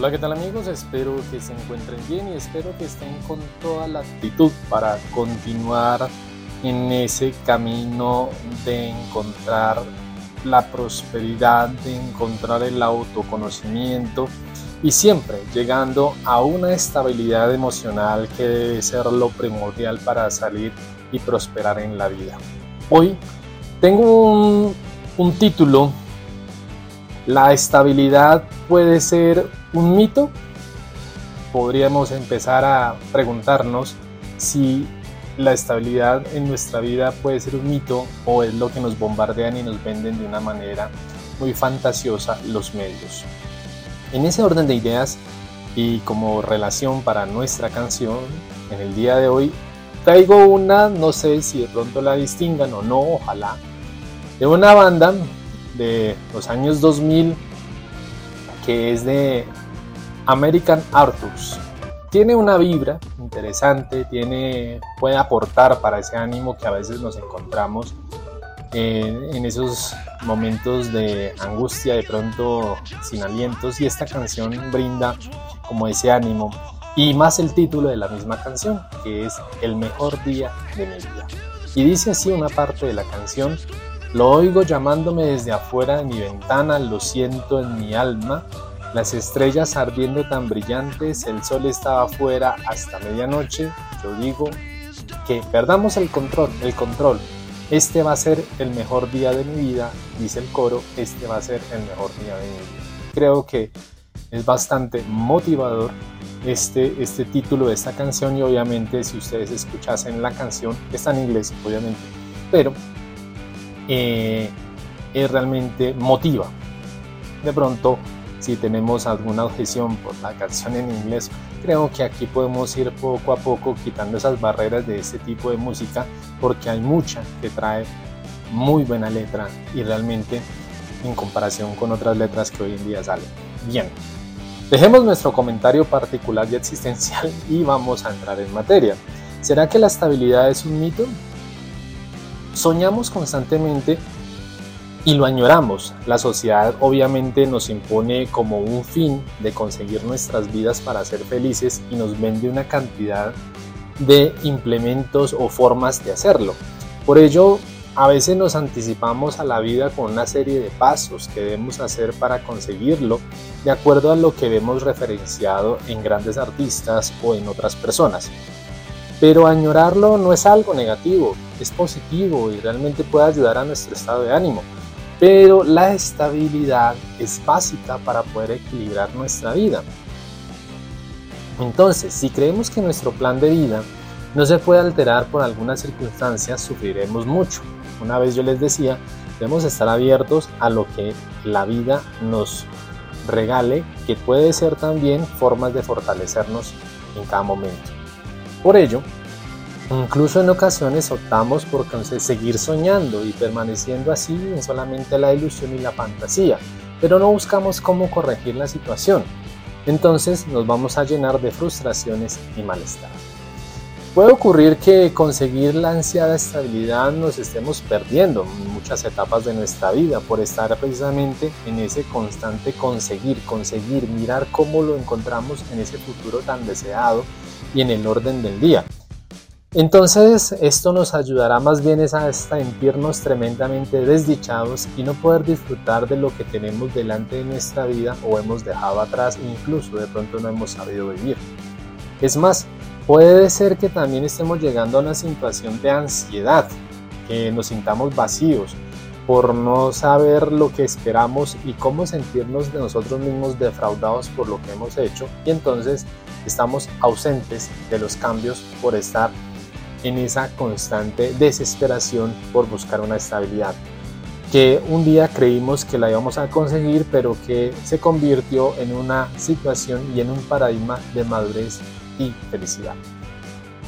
Hola, ¿qué tal amigos? Espero que se encuentren bien y espero que estén con toda la actitud para continuar en ese camino de encontrar la prosperidad, de encontrar el autoconocimiento y siempre llegando a una estabilidad emocional que debe ser lo primordial para salir y prosperar en la vida. Hoy tengo un, un título, La estabilidad puede ser un mito, podríamos empezar a preguntarnos si la estabilidad en nuestra vida puede ser un mito o es lo que nos bombardean y nos venden de una manera muy fantasiosa los medios. En ese orden de ideas y como relación para nuestra canción, en el día de hoy traigo una, no sé si de pronto la distingan o no, ojalá, de una banda de los años 2000 que es de American Arthurs. Tiene una vibra interesante, tiene, puede aportar para ese ánimo que a veces nos encontramos en esos momentos de angustia, de pronto sin alientos, y esta canción brinda como ese ánimo y más el título de la misma canción, que es El mejor día de mi vida. Y dice así una parte de la canción, lo oigo llamándome desde afuera de mi ventana, lo siento en mi alma, las estrellas ardiendo tan brillantes, el sol estaba afuera hasta medianoche, yo digo que perdamos el control, el control. Este va a ser el mejor día de mi vida, dice el coro, este va a ser el mejor día de mi vida. Creo que es bastante motivador este, este título de esta canción y obviamente si ustedes escuchasen la canción, está en inglés obviamente, pero eh, realmente motiva. De pronto si tenemos alguna objeción por la canción en inglés, creo que aquí podemos ir poco a poco quitando esas barreras de este tipo de música porque hay mucha que trae muy buena letra y realmente en comparación con otras letras que hoy en día salen. Bien, dejemos nuestro comentario particular y existencial y vamos a entrar en materia. ¿Será que la estabilidad es un mito? Soñamos constantemente y lo añoramos. La sociedad obviamente nos impone como un fin de conseguir nuestras vidas para ser felices y nos vende una cantidad de implementos o formas de hacerlo. Por ello, a veces nos anticipamos a la vida con una serie de pasos que debemos hacer para conseguirlo, de acuerdo a lo que vemos referenciado en grandes artistas o en otras personas. Pero añorarlo no es algo negativo, es positivo y realmente puede ayudar a nuestro estado de ánimo. Pero la estabilidad es básica para poder equilibrar nuestra vida. Entonces, si creemos que nuestro plan de vida no se puede alterar por algunas circunstancias, sufriremos mucho. Una vez yo les decía, debemos estar abiertos a lo que la vida nos regale, que puede ser también formas de fortalecernos en cada momento. Por ello, Incluso en ocasiones optamos por seguir soñando y permaneciendo así en solamente la ilusión y la fantasía, pero no buscamos cómo corregir la situación. Entonces nos vamos a llenar de frustraciones y malestar. Puede ocurrir que conseguir la ansiada estabilidad nos estemos perdiendo en muchas etapas de nuestra vida por estar precisamente en ese constante conseguir, conseguir, mirar cómo lo encontramos en ese futuro tan deseado y en el orden del día. Entonces esto nos ayudará más bien a sentirnos tremendamente desdichados y no poder disfrutar de lo que tenemos delante de nuestra vida o hemos dejado atrás e incluso de pronto no hemos sabido vivir. Es más, puede ser que también estemos llegando a una situación de ansiedad, que nos sintamos vacíos por no saber lo que esperamos y cómo sentirnos de nosotros mismos defraudados por lo que hemos hecho y entonces estamos ausentes de los cambios por estar en esa constante desesperación por buscar una estabilidad que un día creímos que la íbamos a conseguir, pero que se convirtió en una situación y en un paradigma de madurez y felicidad.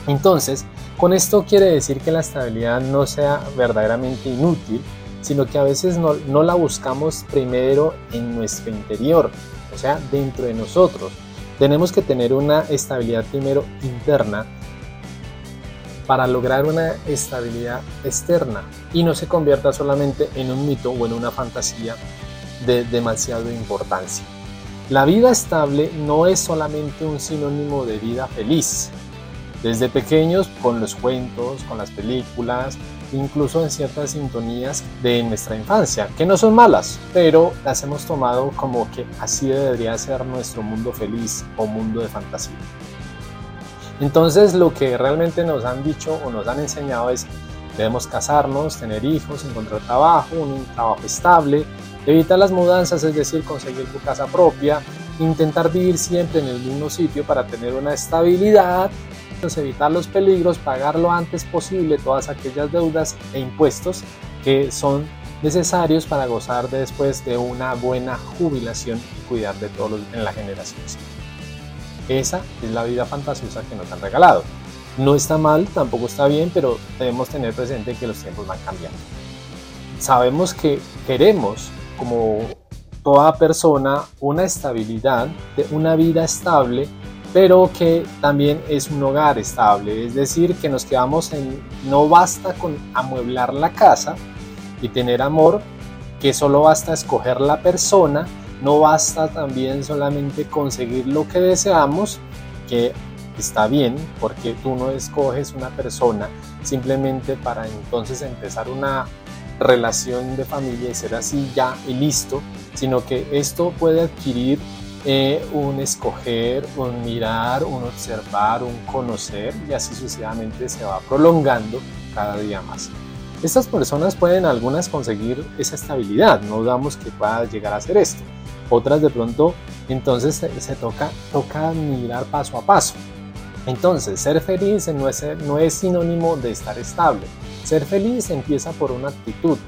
Entonces, con esto quiere decir que la estabilidad no sea verdaderamente inútil, sino que a veces no, no la buscamos primero en nuestro interior, o sea, dentro de nosotros. Tenemos que tener una estabilidad primero interna para lograr una estabilidad externa y no se convierta solamente en un mito o en una fantasía de demasiada importancia. La vida estable no es solamente un sinónimo de vida feliz. Desde pequeños, con los cuentos, con las películas, incluso en ciertas sintonías de nuestra infancia, que no son malas, pero las hemos tomado como que así debería ser nuestro mundo feliz o mundo de fantasía. Entonces lo que realmente nos han dicho o nos han enseñado es debemos casarnos, tener hijos, encontrar trabajo, un trabajo estable, evitar las mudanzas, es decir, conseguir tu casa propia, intentar vivir siempre en el mismo sitio para tener una estabilidad, evitar los peligros, pagar lo antes posible todas aquellas deudas e impuestos que son necesarios para gozar después de una buena jubilación y cuidar de todos en la generación esa es la vida fantasiosa que nos han regalado. No está mal, tampoco está bien, pero debemos tener presente que los tiempos van cambiando. Sabemos que queremos, como toda persona, una estabilidad, una vida estable, pero que también es un hogar estable. Es decir, que nos quedamos en, no basta con amueblar la casa y tener amor, que solo basta escoger la persona no basta también solamente conseguir lo que deseamos, que está bien, porque tú no escoges una persona simplemente para entonces empezar una relación de familia y ser así ya y listo, sino que esto puede adquirir eh, un escoger, un mirar, un observar, un conocer y así sucesivamente se va prolongando cada día más. Estas personas pueden algunas conseguir esa estabilidad, no dudamos que pueda llegar a ser esto, otras de pronto entonces se, toca, toca mirar paso a paso. Entonces, ser feliz no es, no es sinónimo de estar estable. Ser feliz empieza por una actitud,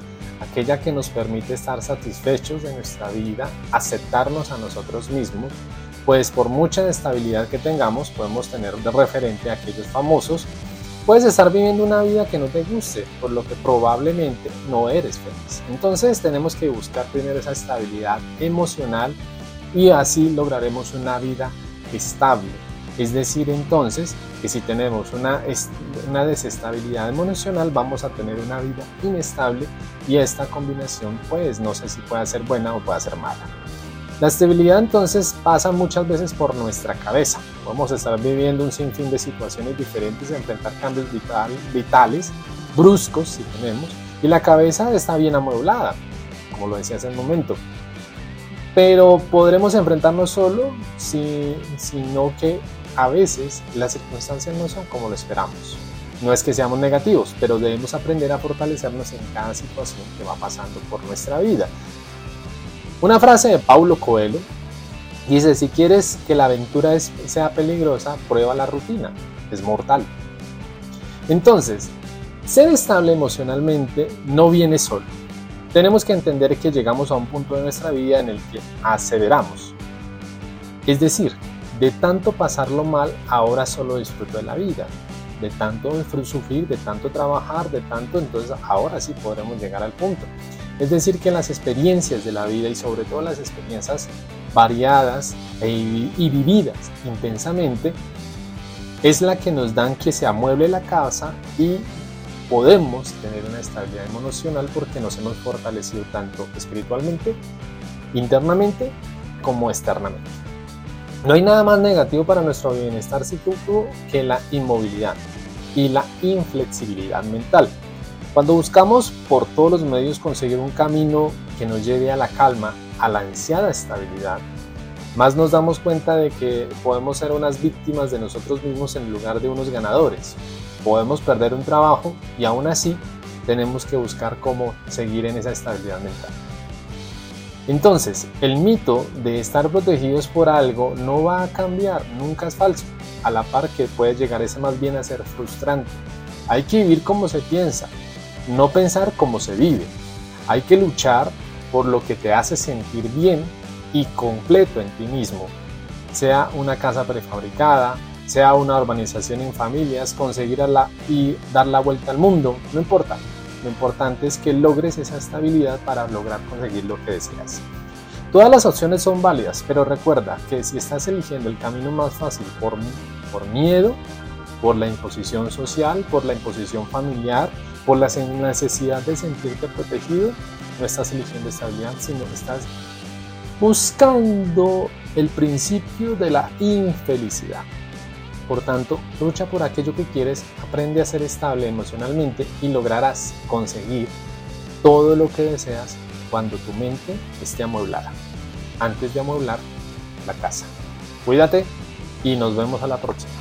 aquella que nos permite estar satisfechos de nuestra vida, aceptarnos a nosotros mismos, pues por mucha estabilidad que tengamos podemos tener de referente a aquellos famosos Puedes estar viviendo una vida que no te guste, por lo que probablemente no eres feliz. Entonces tenemos que buscar primero esa estabilidad emocional y así lograremos una vida estable. Es decir, entonces, que si tenemos una, una desestabilidad emocional, vamos a tener una vida inestable y esta combinación, pues no sé si puede ser buena o puede ser mala. La estabilidad entonces pasa muchas veces por nuestra cabeza. Podemos estar viviendo un sinfín de situaciones diferentes, enfrentar cambios vitales, bruscos si tenemos, y la cabeza está bien amueblada, como lo decía hace un momento. Pero podremos enfrentarnos solo, si, sino que a veces las circunstancias no son como lo esperamos. No es que seamos negativos, pero debemos aprender a fortalecernos en cada situación que va pasando por nuestra vida. Una frase de Paulo Coelho dice, si quieres que la aventura sea peligrosa, prueba la rutina, es mortal. Entonces, ser estable emocionalmente no viene solo. Tenemos que entender que llegamos a un punto de nuestra vida en el que aceleramos. Es decir, de tanto pasarlo mal, ahora solo disfruto de la vida. De tanto sufrir, de tanto trabajar, de tanto, entonces ahora sí podremos llegar al punto. Es decir, que las experiencias de la vida y sobre todo las experiencias variadas e y vividas intensamente es la que nos dan que se amueble la casa y podemos tener una estabilidad emocional porque nos hemos fortalecido tanto espiritualmente, internamente como externamente. No hay nada más negativo para nuestro bienestar psíquico que la inmovilidad y la inflexibilidad mental. Cuando buscamos por todos los medios conseguir un camino que nos lleve a la calma, a la ansiada estabilidad, más nos damos cuenta de que podemos ser unas víctimas de nosotros mismos en lugar de unos ganadores. Podemos perder un trabajo y aún así tenemos que buscar cómo seguir en esa estabilidad mental. Entonces, el mito de estar protegidos por algo no va a cambiar, nunca es falso, a la par que puede llegar ese más bien a ser frustrante. Hay que vivir como se piensa, no pensar como se vive. Hay que luchar por lo que te hace sentir bien y completo en ti mismo, sea una casa prefabricada, sea una urbanización en familias, conseguirla y dar la vuelta al mundo, no importa. Lo importante es que logres esa estabilidad para lograr conseguir lo que deseas. Todas las opciones son válidas, pero recuerda que si estás eligiendo el camino más fácil por, por miedo, por la imposición social, por la imposición familiar, por la necesidad de sentirte protegido, no estás eligiendo estabilidad, sino que estás buscando el principio de la infelicidad. Por tanto, lucha por aquello que quieres, aprende a ser estable emocionalmente y lograrás conseguir todo lo que deseas cuando tu mente esté amueblada, antes de amueblar la casa. Cuídate y nos vemos a la próxima.